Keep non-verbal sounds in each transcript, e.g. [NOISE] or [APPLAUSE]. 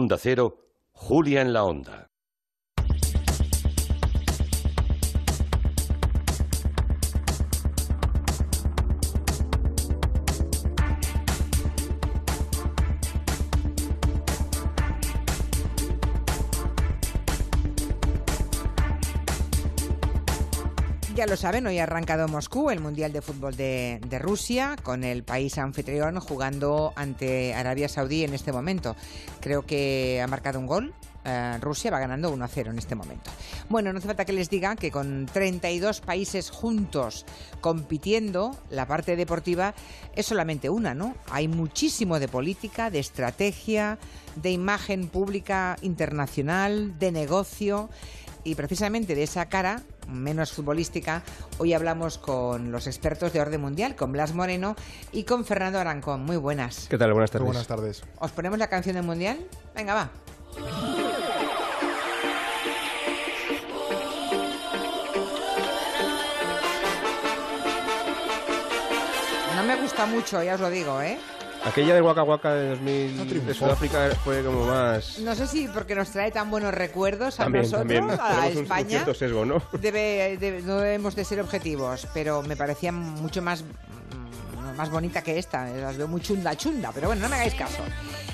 Onda Cero, Julia en la Onda. Ya lo saben, hoy ha arrancado Moscú, el Mundial de Fútbol de, Rusia, con el país anfitrión jugando ante Arabia Saudí en este momento. Creo que ha marcado un gol. eh, Rusia va ganando 1 a 0 en este momento. Bueno, no hace falta que les diga que con 32 países juntos compitiendo, la parte deportiva es solamente una, ¿no? Hay muchísimo de política, de estrategia, de imagen pública internacional, de negocio. Y precisamente de esa cara, menos futbolística, hoy hablamos con los expertos de orden mundial, con Blas Moreno y con Fernando Arancón. Muy buenas. ¿Qué tal? Buenas tardes. Muy buenas tardes. ¿Os ponemos la canción del mundial? Venga, va. No me gusta mucho, ya os lo digo, ¿eh? Aquella de Waka Waka de 2000 No de. Sudáfrica fue como más... No sé si porque nos trae tan buenos recuerdos a también, nosotros, también. a Tenemos un- un, España. cierto sesgo, ¿no? [LAUGHS] Debe, debe- no debemos de ser objetivos, pero me parecía mucho más, mm, más bonita que esta. Las veo muy chunda, chunda, pero bueno, no me hagáis caso.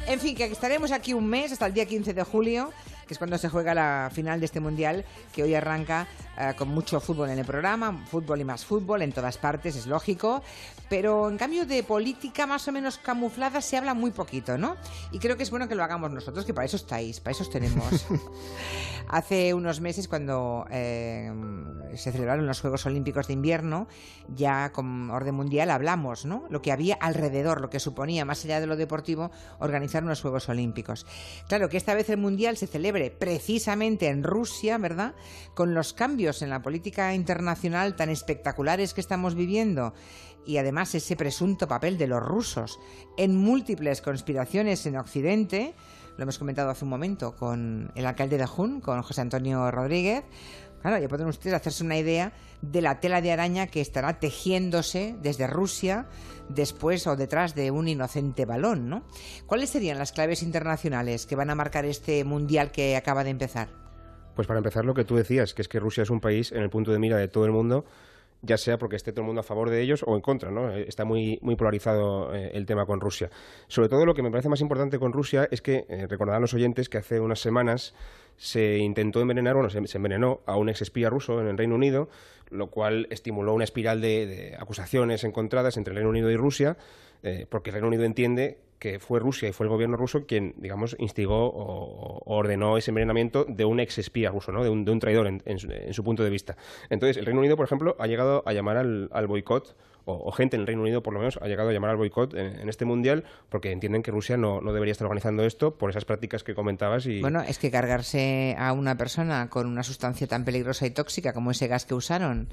En fin, que estaremos aquí un mes, hasta el día 15 de julio, que es cuando se juega la final de este mundial, que hoy arranca eh, con mucho fútbol en el programa, fútbol y más fútbol en todas partes, es lógico, pero en cambio de política más o menos camuflada se habla muy poquito, ¿no? Y creo que es bueno que lo hagamos nosotros, que para eso estáis, para eso os tenemos. [LAUGHS] Hace unos meses, cuando eh, se celebraron los Juegos Olímpicos de Invierno, ya con orden mundial hablamos, ¿no? Lo que había alrededor, lo que suponía, más allá de lo deportivo, organizar unos Juegos Olímpicos. Claro que esta vez el mundial se celebre precisamente en Rusia, ¿verdad? Con los cambios en la política internacional tan espectaculares que estamos viviendo y además ese presunto papel de los rusos en múltiples conspiraciones en Occidente, lo hemos comentado hace un momento con el alcalde de Jun, con José Antonio Rodríguez. Claro, ya pueden ustedes hacerse una idea de la tela de araña que estará tejiéndose desde Rusia después o detrás de un inocente balón, ¿no? ¿Cuáles serían las claves internacionales que van a marcar este mundial que acaba de empezar? Pues para empezar lo que tú decías, que es que Rusia es un país en el punto de mira de todo el mundo, ya sea porque esté todo el mundo a favor de ellos o en contra, ¿no? Eh, Está muy, muy polarizado eh, el tema con Rusia. Sobre todo lo que me parece más importante con Rusia es que, eh, recordarán los oyentes que hace unas semanas se intentó envenenar, bueno, se, se envenenó a un ex espía ruso en el Reino Unido, lo cual estimuló una espiral de, de acusaciones encontradas entre el Reino Unido y Rusia, eh, porque el Reino Unido entiende que fue Rusia y fue el gobierno ruso quien, digamos, instigó o, ordenó ese envenenamiento de un ex espía ruso, ¿no? de, un, de un traidor en, su, en su punto de vista. Entonces, el Reino Unido, por ejemplo, ha llegado a llamar al, boicot, o, gente en el Reino Unido, por lo menos, ha llegado a llamar al boicot en, en este mundial, porque entienden que Rusia no, no debería estar organizando esto por esas prácticas que comentabas. Y, Bueno, es que cargarse a una persona con una sustancia tan peligrosa y tóxica como ese gas que usaron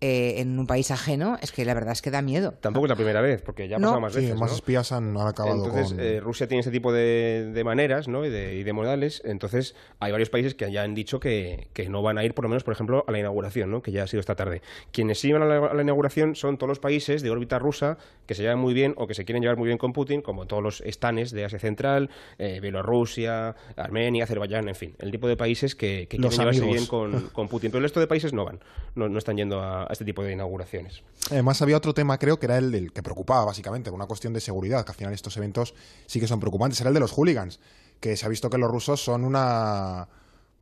eh, en un país ajeno, es que la verdad es que da miedo. Tampoco es la primera vez, porque ya ha No. pasado más Sí, veces. más ¿no? espías han, han acabado Entonces, con... eh, Rusia tiene ese tipo de, de maneras ¿no? y, de, y de modales. Entonces, hay varios países que ya han dicho que, que no van a ir, por lo menos, por ejemplo, a la inauguración, ¿no? que ya ha sido esta tarde. Quienes sí van a la, a la inauguración son todos los países de órbita rusa que se llevan muy bien o que se quieren llevar muy bien con Putin, como todos los estanes de Asia Central, eh, Bielorrusia, Armenia, Azerbaiyán, en fin, el tipo de países que, quieren llevarse bien con, con Putin. Pero el resto de países no van, no, no están yendo a, a este tipo de inauguraciones. Además había otro tema, creo que era el del que preocupaba básicamente, una cuestión de seguridad, que al final estos eventos sí que son preocupantes, era el de los hooligans, que se ha visto que los rusos son una...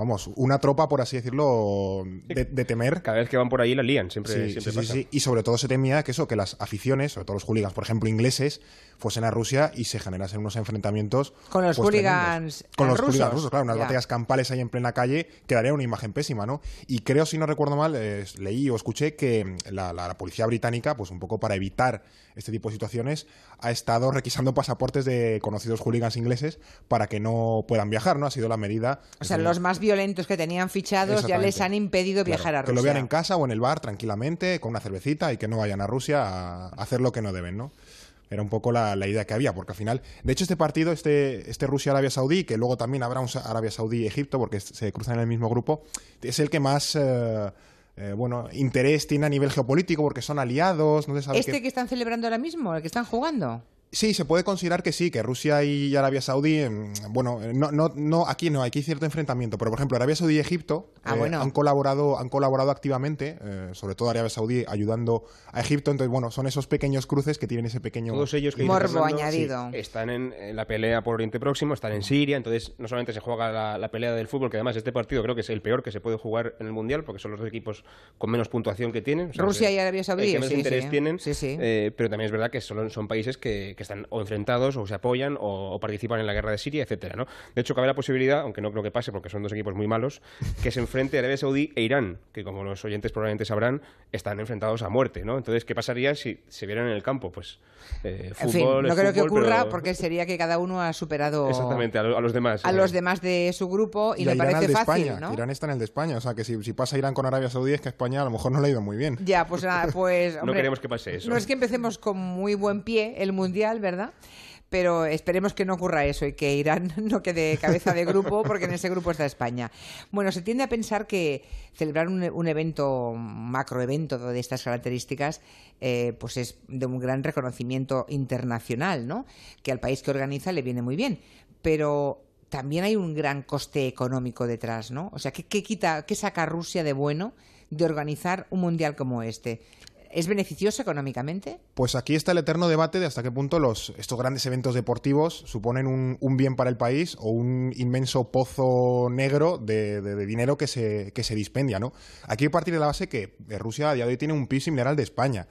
Vamos, una tropa, por así decirlo, de, de temer. Cada vez que van por ahí la lían, siempre, Sí, siempre sí, sí, pasa. sí. Y sobre todo se temía que eso, que las aficiones, sobre todo los hooligans, por ejemplo, ingleses, fuesen a Rusia y se generasen unos enfrentamientos. Con los pues, hooligans tremendos. Con los rusos. hooligans rusos, claro, unas Ya. batallas campales ahí en plena calle que daría una imagen pésima, ¿no? Y creo, si no recuerdo mal, eh, leí o escuché que la, la- la policía británica, pues un poco para evitar este tipo de situaciones, ha estado requisando pasaportes de conocidos hooligans ingleses para que no puedan viajar, ¿no? Ha sido la medida. O sea, los más violentos que tenían fichados ya les han impedido Claro, viajar a Que Rusia. lo vean en casa o en el bar tranquilamente, con una cervecita y que no vayan a Rusia a hacer lo que no deben, ¿no? Era un poco la, la idea que había, porque al final, de hecho, este partido, este, este Rusia-Arabia Saudí, que luego también habrá un Arabia Saudí-Egipto, porque se cruzan en el mismo grupo, es el que más, eh, eh, bueno, interés tiene a nivel geopolítico, porque son aliados, no se sabe ¿Este qué- que están celebrando ahora mismo, el que están jugando? Sí, se puede considerar que sí, que Rusia y Arabia Saudí, em, bueno, eh, no, no, no, aquí no, aquí hay cierto enfrentamiento, pero por ejemplo Arabia Saudí y Egipto Ah, eh, bueno. han colaborado, han colaborado activamente, eh, sobre todo Arabia Saudí ayudando a Egipto, entonces bueno, son esos pequeños cruces que tienen ese pequeño Todos ellos que Morbo añadido. sí, están en, en la pelea por Oriente Próximo, están en Siria, entonces no solamente se juega la, la pelea del fútbol, que además este partido creo que es el peor que se puede jugar en el Mundial, porque son los dos equipos con menos puntuación que tienen. o sea, Rusia que- y Arabia Saudí, que menos sí, interés sí. tienen, Sí, sí. eh, pero también es verdad que son, son países que, que están o enfrentados o se apoyan o, o participan en la guerra de Siria, etcétera, ¿no? De hecho, cabe la posibilidad, aunque no creo que pase porque son dos equipos muy malos, que se enfrente Arabia Saudí e Irán, que como los oyentes probablemente sabrán, están enfrentados a muerte, ¿no? Entonces, ¿qué pasaría si se vieran en el campo? Pues eh, En fin, fútbol no es creo que ocurra pero- porque sería que cada uno ha superado Exactamente, a, lo- a los demás. a eh. los demás de su grupo y, y Irán al parece fácil, España, ¿no? Irán está en el de España, o sea que si, si pasa Irán con Arabia Saudí es que España a lo mejor no le ha ido muy bien. Ya, pues nada, pues [LAUGHS] No queremos que pase eso. No es que empecemos con muy buen pie el mundial, ¿verdad? Pero esperemos que no ocurra eso y que Irán [LAUGHS] no quede cabeza de grupo, porque en ese grupo está España. Bueno, se tiende a pensar que celebrar un, evento, un macroevento de estas características, eh, pues es de un gran reconocimiento internacional, ¿no? Que al país que organiza le viene muy bien. Pero también hay un gran coste económico detrás, ¿no? O sea, ¿qué, qué quita, qué saca Rusia de bueno de organizar un mundial como este? ¿Es beneficioso económicamente? Pues aquí está el eterno debate de hasta qué punto los, estos grandes eventos deportivos suponen un, bien para el país o un inmenso pozo negro de, dinero que se, que se dispendia, ¿no? Aquí hay que partir de la base que eh, Rusia a día de hoy tiene un PIB similar de España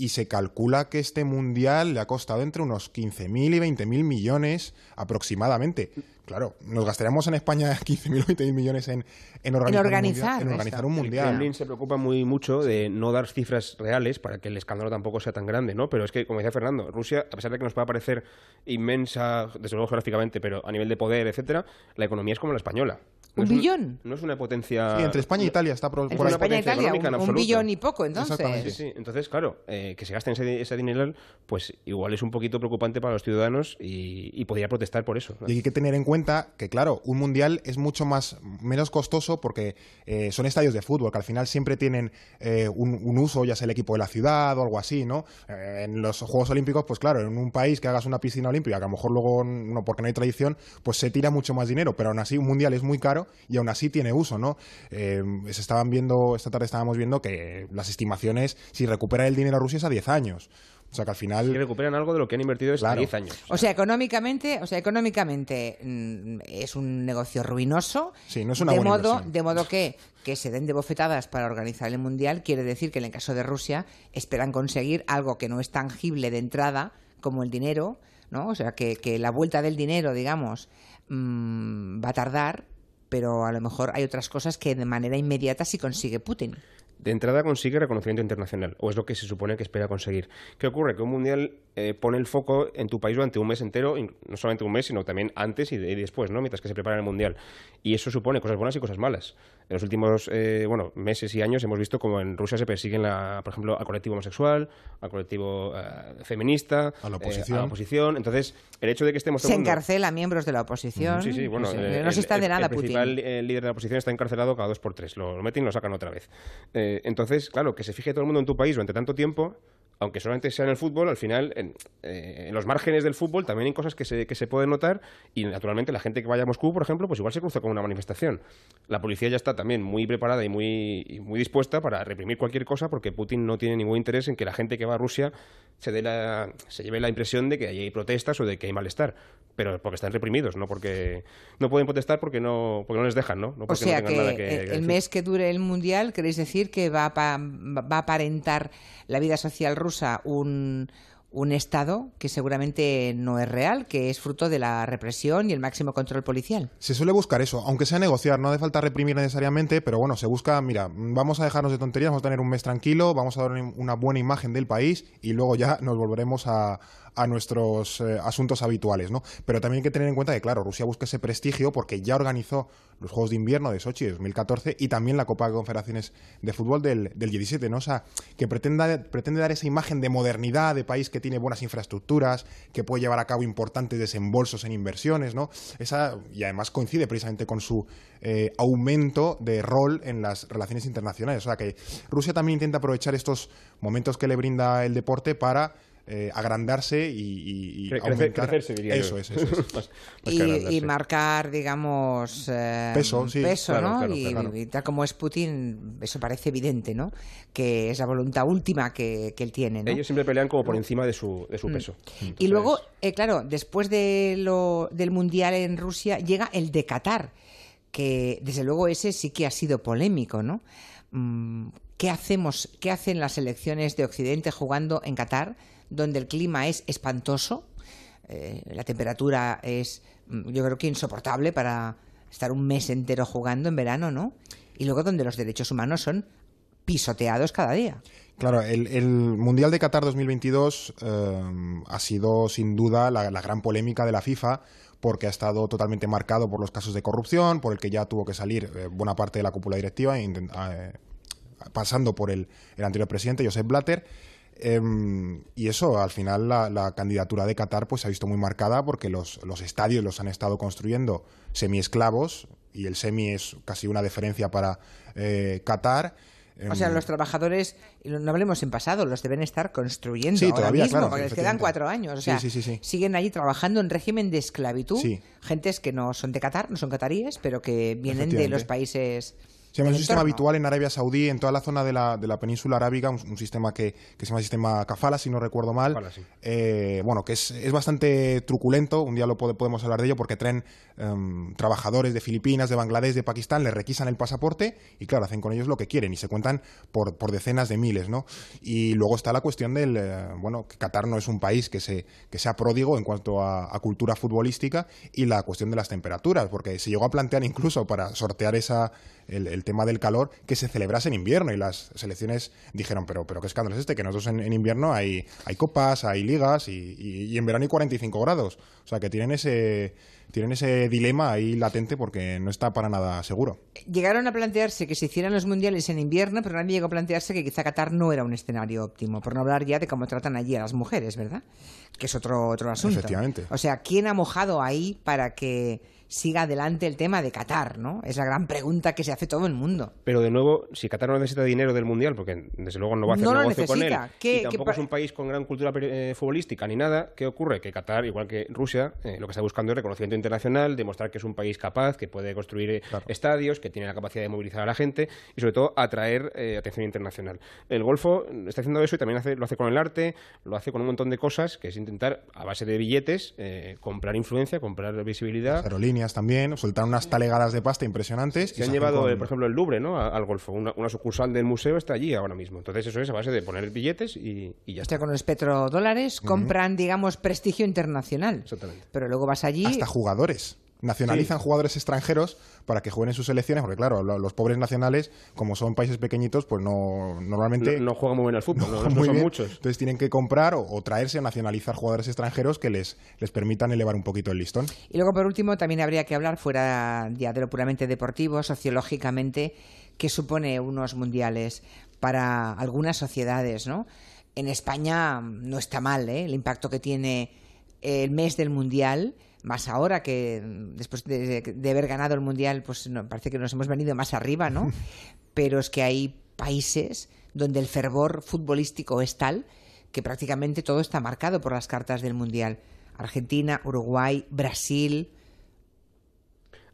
y se calcula que este mundial le ha costado entre unos 15.000 y 20.000 millones aproximadamente. Claro, nos gastaríamos en España [LAUGHS] 15.000 o 20.000 millones en, en organizar, organizar un mundial. En organizar un El mundial. Kremlin se preocupa muy mucho de no dar cifras reales para que el escándalo tampoco sea tan grande, ¿no? Pero es que, como decía Fernando, Rusia, a pesar de que nos pueda parecer inmensa, desde luego geográficamente, pero a nivel de poder, etcétera, la economía es como la española. No ¿Un es billón? no es una potencia... Sí, entre España e Italia está por. España e potencia Italia, económica en un, un billón y poco, entonces. Exactamente. Sí, sí. Entonces, claro, eh, que se gasten ese, ese dinero, pues igual es un poquito preocupante para los ciudadanos y, y podría protestar por eso. ¿no? Y hay que tener en cuenta que, claro, un mundial es mucho más menos costoso porque eh, son estadios de fútbol que al final siempre tienen eh, un, un uso, ya sea el equipo de la ciudad o algo así, ¿no? Eh, en los Juegos Olímpicos, pues claro, en un país que hagas una piscina olímpica, que a lo mejor luego, no, porque no hay tradición, pues se tira mucho más dinero, pero aún así un mundial es muy caro y aún así tiene uso, ¿no? Eh, se estaban viendo, esta tarde estábamos viendo que las estimaciones, si recupera el dinero a Rusia es a 10 años. O sea que al final... Y recuperan algo de lo que han invertido desde Claro. 10 años. O sea, económicamente, o sea, económicamente mm, es un negocio ruinoso. Sí, no es una de buena modo, inversión. de modo que que se den de bofetadas para organizar el mundial quiere decir que en el caso de Rusia esperan conseguir algo que no es tangible de entrada como el dinero, ¿no? O sea, que, que la vuelta del dinero, digamos, mm, va a tardar, pero a lo mejor hay otras cosas que de manera inmediata sí consigue Putin. de entrada consigue reconocimiento internacional, o es lo que se supone que espera conseguir. ¿Qué ocurre? Que un mundial eh, pone el foco en tu país durante un mes entero, no solamente un mes, sino también antes y, y después, ¿no? Mientras que se prepara el mundial. Y eso supone cosas buenas y cosas malas. En los últimos eh, bueno, meses y años hemos visto como en Rusia se persiguen, la, por ejemplo, al colectivo homosexual, al colectivo eh, feminista, A la eh, oposición. a la oposición. Entonces, el hecho de que estemos Se el mundo- encarcela a miembros de la oposición. Sí, sí, bueno. No, eh, se el- está de el- nada el Putin. principal eh, líder de la oposición está encarcelado cada dos por tres. Lo, lo meten y lo sacan otra vez. Eh, entonces, claro, que se fije todo el mundo en tu país durante tanto tiempo, aunque solamente sea en el fútbol, al final, en, eh, en los márgenes del fútbol también hay cosas que se, que se pueden notar y, naturalmente, la gente que vaya a Moscú, por ejemplo, pues igual se cruza con una manifestación. La policía ya está también muy preparada y muy, y muy dispuesta para reprimir cualquier cosa porque Putin no tiene ningún interés en que la gente que va a Rusia se, dé la, se lleve la impresión de que hay protestas o de que hay malestar. Pero porque están reprimidos, no porque no pueden protestar porque no, porque no les dejan, ¿no? No O sea no que, tengan nada que, el- que el decir. mes que dure el mundial, ¿queréis decir que va a, pa- va a aparentar la vida social rusa un, un Estado que seguramente no es real, que es fruto de la represión y el máximo control policial? Se suele buscar eso, aunque sea negociar, no hace falta reprimir necesariamente, pero bueno, se busca, mira, vamos a dejarnos de tonterías, vamos a tener un mes tranquilo, vamos a dar una buena imagen del país y luego ya nos volveremos a, a nuestros eh, asuntos habituales, ¿no? Pero también hay que tener en cuenta que, claro, Rusia busca ese prestigio porque ya organizó los Juegos de Invierno de Sochi de 2014 y también la Copa de Confederaciones de Fútbol del, del 17, ¿no? O sea, que pretenda, pretende dar esa imagen de modernidad, de país que tiene buenas infraestructuras, que puede llevar a cabo importantes desembolsos en inversiones, ¿no? Esa, y además coincide precisamente con su eh, aumento de rol en las relaciones internacionales. O sea, que Rusia también intenta aprovechar estos momentos que le brinda el deporte para eh, agrandarse y, y- y Cre- crecer- aumentar. crecerse, diría yo. eso es, eso es. Más- [LAUGHS] más que y, marcar, digamos, eh, Peso, sí, peso, claro, ¿no? claro, y, claro. y tal como es Putin, eso parece evidente, ¿no? Que es la voluntad última que, que él tiene, ¿no? Ellos siempre pelean como por encima de su, de su peso. Y luego, eh, claro, después de lo, del Mundial en Rusia llega el de Qatar, que desde luego ese sí que ha sido polémico, ¿no? Mm, ¿Qué hacemos, qué hacen las selecciones de Occidente jugando en Qatar, donde el clima es espantoso? eh, la temperatura es, mm, yo creo que insoportable para estar un mes entero jugando en verano, ¿no? Y luego donde los derechos humanos son pisoteados cada día. Claro, el, Mundial de Qatar 2022 eh, ha sido sin duda la, gran polémica de la FIFA porque ha estado totalmente marcado por los casos de corrupción, por el que ya tuvo que salir eh, buena parte de la cúpula directiva, pasando por el, el anterior presidente, Josep Blatter. Em, y eso, al final, la, la candidatura de Qatar pues, se ha visto muy marcada porque los, los estadios los han estado construyendo semiesclavos y el semi es casi una deferencia para eh, Qatar. O sea, Em, los trabajadores, no hablemos en pasado, los deben estar construyendo Sí, ahora todavía, mismo, claro, porque les quedan cuatro años. O sea, Sí, sí, siguen allí trabajando en régimen de esclavitud. Gentes que no son de Qatar, no son cataríes, pero que vienen de los países. Sí, es un sistema entorno. habitual en Arabia Saudí, en toda la zona de la, de la península arábiga, un, un sistema que, que se llama sistema kafala, si no recuerdo mal. Kafala, sí. Eh, bueno, que es, es bastante truculento, un día lo pode- podemos hablar de ello, porque traen em, trabajadores de Filipinas, de Bangladesh, de Pakistán, les requisan el pasaporte y claro, hacen con ellos lo que quieren y se cuentan por, por decenas de miles, ¿no? Y luego está la cuestión del, eh, bueno, que Qatar no es un país que, se, que sea pródigo en cuanto a, a cultura futbolística y la cuestión de las temperaturas, porque se llegó a plantear incluso para sortear esa, el, el tema del calor que se celebrase en invierno y las selecciones dijeron, pero, pero qué escándalo es este, que nosotros en, en invierno hay, hay copas, hay ligas y, y- y en verano hay 45 grados. O sea que tienen ese, tienen ese dilema ahí latente porque no está para nada seguro. Llegaron a plantearse que se hicieran los mundiales en invierno, pero nadie llegó a plantearse que quizá Qatar no era un escenario óptimo, por no hablar ya de cómo tratan allí a las mujeres, ¿verdad? Que es otro, otro asunto. Efectivamente. O sea, ¿quién ha mojado ahí para que siga adelante el tema de Qatar, ¿no? Es la gran pregunta que se hace todo el mundo. Pero de nuevo, si Qatar no necesita dinero del Mundial, porque desde luego no va a hacer No negocio con él, necesita. ¿Qué- y tampoco es un país con gran cultura eh, futbolística ni nada, ¿qué ocurre? Que Qatar, igual que Rusia, eh, lo que está buscando es reconocimiento internacional, demostrar que es un país capaz, que puede construir eh, Claro. estadios, que tiene la capacidad de movilizar a la gente y sobre todo atraer eh, atención internacional. El Golfo está haciendo eso y también hace- lo hace con el arte, lo hace con un montón de cosas, que es intentar, a base de billetes, eh, comprar influencia, comprar visibilidad. Las aerolíneas también, soltaron unas talegadas de pasta impresionantes. y Se han hacen llevado, con- por ejemplo, el Louvre ¿no? a- al Golfo. Una, una sucursal del museo está allí ahora mismo. Entonces eso es a base de poner billetes y, y ya O está. sea, con los petrodólares compran, digamos, prestigio internacional. Exactamente. Pero luego vas allí... hasta jugadores. Nacionalizan jugadores extranjeros para que jueguen en sus selecciones, porque claro, lo- los pobres nacionales, como son países pequeñitos, pues no normalmente No, no juegan muy bien al fútbol, [LAUGHS] no, no muy son bien. muchos. Entonces tienen que comprar o, o traerse o nacionalizar jugadores extranjeros que les, les permitan elevar un poquito el listón. Y luego, por último, también habría que hablar, fuera ya de lo puramente deportivo, sociológicamente, qué supone unos mundiales para algunas sociedades, ¿no? En España no está mal, ¿eh? El impacto que tiene el mes del mundial, más ahora que después de, de haber ganado el mundial, pues no, parece que nos hemos venido más arriba, ¿no? [LAUGHS] Pero es que hay países donde el fervor futbolístico es tal que prácticamente todo está marcado por las cartas del mundial. Argentina, Uruguay, Brasil.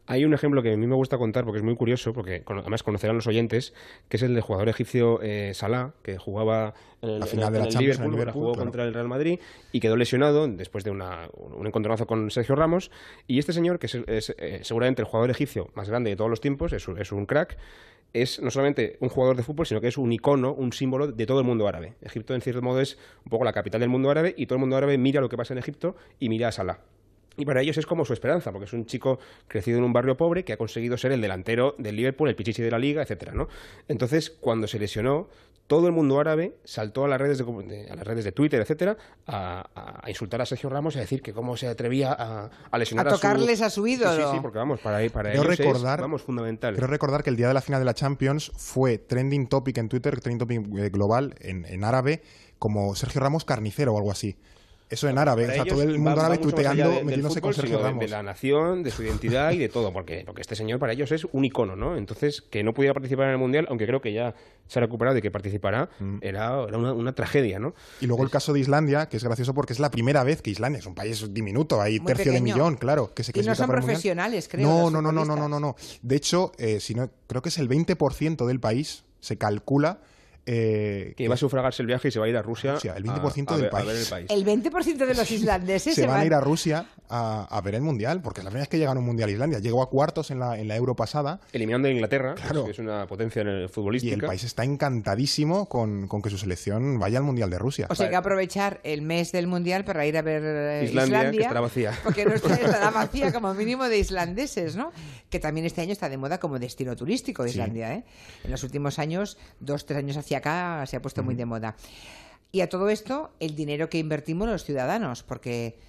Hay un ejemplo que a mí me gusta contar porque es muy curioso, porque además conocerán los oyentes, que es el del jugador egipcio eh, Salah, que jugaba en el, La en final el- de la en el Liverpool, Liverpool, jugó claro. contra el Real Madrid y quedó lesionado después de una- un encontronazo con Sergio Ramos. Y este señor, que es, es, eh, seguramente el jugador egipcio más grande de todos los tiempos, es, es un crack, es no solamente un jugador de fútbol, sino que es un icono, un símbolo de todo el mundo árabe. Egipto, en cierto modo, es un poco la capital del mundo árabe y todo el mundo árabe mira lo que pasa en Egipto y mira a Salah. Y para ellos es como su esperanza, porque es un chico crecido en un barrio pobre que ha conseguido ser el delantero del Liverpool, el pichichi de la liga, etcétera, ¿no? Entonces, cuando se lesionó, todo el mundo árabe saltó a las redes de, de- a las redes de Twitter, etcétera, a, a- a insultar a Sergio Ramos y a decir que cómo se atrevía a, a lesionar A a, tocarles a su Sí, ídolo. Sí, sí, porque vamos, para, para Creo ellos recordar- es, vamos, fundamental. Quiero recordar que el día de la final de la Champions fue trending topic en Twitter, trending topic eh, global en, en árabe, como Sergio Ramos carnicero o algo así. Eso en árabe, o sea, todo el mundo va árabe tuiteando, de- metiéndose con fútbol, Sergio sino de- Ramos. De la nación, de su identidad y de todo, porque, porque este señor para ellos es un icono, ¿no? Entonces, que no pudiera participar en el Mundial, aunque creo que ya se ha recuperado y que participará, Mm. era, era una, una tragedia, ¿no? Y luego el caso de Islandia, que es gracioso porque es la primera vez que Islandia es un país diminuto, hay tercio de millón, claro, que se Y no son profesionales, creo, No, no, no, no, no, no, no, no. De hecho, eh, si no, creo que es el 20% del país, se calcula eh, Que va a sufragarse el viaje y se va a ir a Rusia. Rusia, el a- 20% a del ver- a país. ver el país. El 20% de los islandeses se van a ir a Rusia a, a ver el Mundial, porque es la primera vez que llega a un Mundial Islandia. Llegó a cuartos en la, en la Euro pasada Eliminando a Inglaterra, Claro. que es una potencia en el y futbolística. el país está encantadísimo con, con que su selección vaya al Mundial de Rusia. O sea, hay que aprovechar el mes del Mundial para ir a ver eh, Islandia, Islandia, que estará vacía. Porque no está- [LAUGHS] estará vacía como mínimo de islandeses, ¿no? Que también este año está de moda como destino turístico Sí. Islandia, ¿eh? En los últimos años, dos, tres años hacia acá, se ha puesto muy de moda. Y a todo esto, el dinero que invertimos los ciudadanos, porque,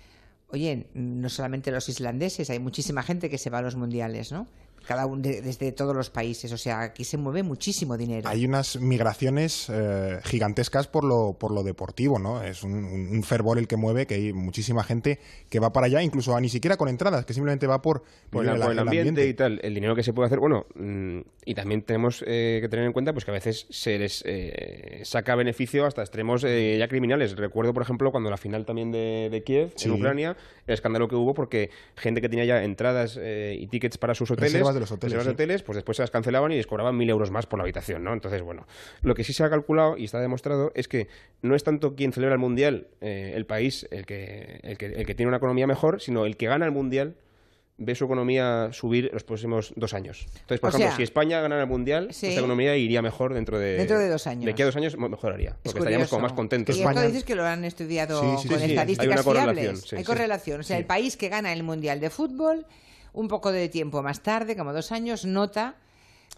oye, no solamente los islandeses, hay muchísima gente que se va a los mundiales, ¿no? Cada uno de- desde todos los países, o sea, aquí se mueve muchísimo dinero. Hay unas migraciones eh, gigantescas por lo, por lo deportivo, ¿no? Es un, un- un fervor el que mueve, que hay muchísima gente que va para allá, incluso a ni siquiera con entradas, que simplemente va por, por vivir el, por el el ambiente, y tal, el dinero que se puede hacer, bueno, mm, y también tenemos eh, que tener en cuenta pues que a veces se les eh, saca beneficio hasta extremos eh, ya criminales. Recuerdo, por ejemplo, cuando la final también de, de Kiev, Sí. en Ucrania, el escándalo que hubo porque gente que tenía ya entradas eh, y tickets para sus hoteles, Reservas de los hoteles, reservas de sí. hoteles, pues después se las cancelaban y les cobraban mil euros más por la habitación, ¿no? Entonces, bueno, lo que sí se ha calculado y está demostrado es que no es tanto quien celebra el Mundial, eh, el país, el que, el, que, el que tiene una economía mejor, sino el que gana el Mundial ve su economía subir los próximos dos años. Entonces, por O esta sea, si España ganara el Mundial, sí. esta economía iría mejor dentro de... Dentro de dos años. De aquí a dos años mejoraría, porque Es estaríamos como más contentos. Y España- esto dices que lo han estudiado Sí, sí, con estadísticas hay una correlación, fiables. sí, hay sí. correlación. O sea, Sí. el país que gana el Mundial de Fútbol, un poco de tiempo más tarde, como dos años, nota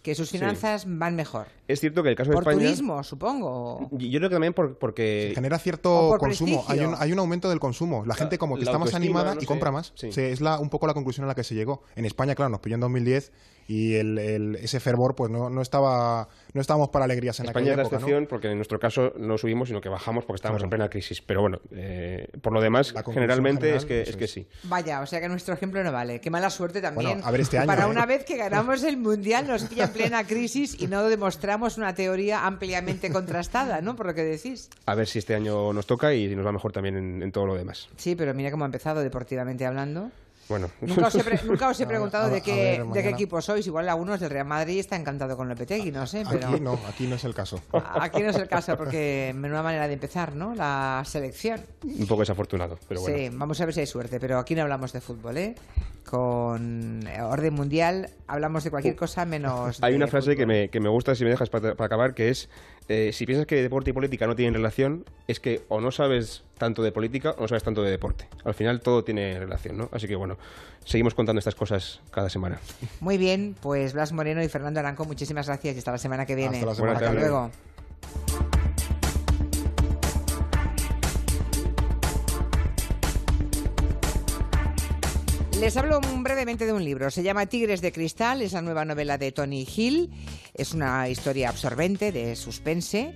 que sus finanzas van mejor. Es cierto que el caso Por de España... turismo, supongo. y- Yo creo que también por- porque... genera O cierto por consumo. Hay un, hay un aumento del consumo. La gente como que la está más animada no y sé, compra más. sí. Sí, es la, un poco la conclusión a la que se llegó. En España, claro, nos pilló en 2010 y el, el- ese fervor pues no, no estaba no estábamos para alegrías en España es aquella la época, ¿no? excepción porque en nuestro caso no subimos, sino que bajamos porque estábamos Claro. en plena crisis. Pero bueno, eh, por lo demás, generalmente general, es que, eso es que es. sí. Vaya, o sea que nuestro ejemplo no vale. Qué mala suerte también. Bueno, a ver este [LAUGHS] año, Para ¿eh? una vez que ganamos el Mundial nos pilla en plena crisis y no demostramos una teoría ampliamente [LAUGHS] contrastada, ¿no? Por lo que decís. A ver si este año nos toca y nos va mejor también en, en todo lo demás. Sí, pero mira cómo ha empezado deportivamente hablando. Bueno, Nunca os he, pre- [LAUGHS] nunca os he A ver, preguntado a de ver, qué, ver, de qué equipo sois. Igual algunos del Real Madrid está encantado con Lopetegui, no sé, pero Aquí no, aquí no es el caso. [LAUGHS] aquí no es el caso porque menuda manera de empezar, ¿no? La selección. un poco desafortunado, pero bueno. Sí, vamos a ver si hay suerte, pero aquí no hablamos de fútbol, ¿eh? Con orden mundial hablamos de cualquier cosa menos Hay de una frase que me, que me gusta, si me dejas para, para acabar, que es, eh, si piensas que deporte y política no tienen relación, es que o no sabes tanto de política o no sabes tanto de deporte. Al final todo tiene relación, ¿no? Así que bueno, seguimos contando estas cosas cada semana. Muy bien, pues Blas Moreno y Fernando Aranco, muchísimas gracias y hasta la semana que viene. Hasta la semana que Hasta luego. Les hablo brevemente de un libro. Se llama Tigres de Cristal. Es la nueva novela de Tony Hill. Es una historia absorbente de suspense.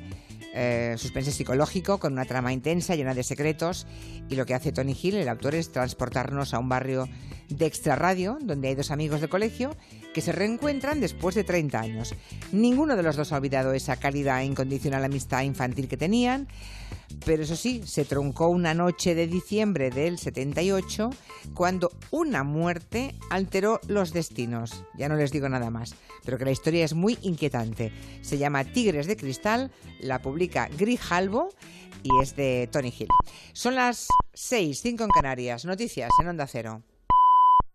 eh, suspense psicológico con una trama intensa llena de secretos y lo que hace Tony Hill, el autor, es transportarnos a un barrio de extrarradio donde hay dos amigos de colegio que se reencuentran después de 30 años. Ninguno de los dos ha olvidado esa cálida e incondicional amistad infantil que tenían, pero eso sí, se truncó una noche de diciembre del 78 cuando una muerte alteró los destinos. Ya no les digo nada más, pero que la historia es muy inquietante. Se llama Tigres de Cristal, la publica Grijalbo y es de Tony Hill. Son las 6, 5 en Canarias. Noticias en Onda Cero.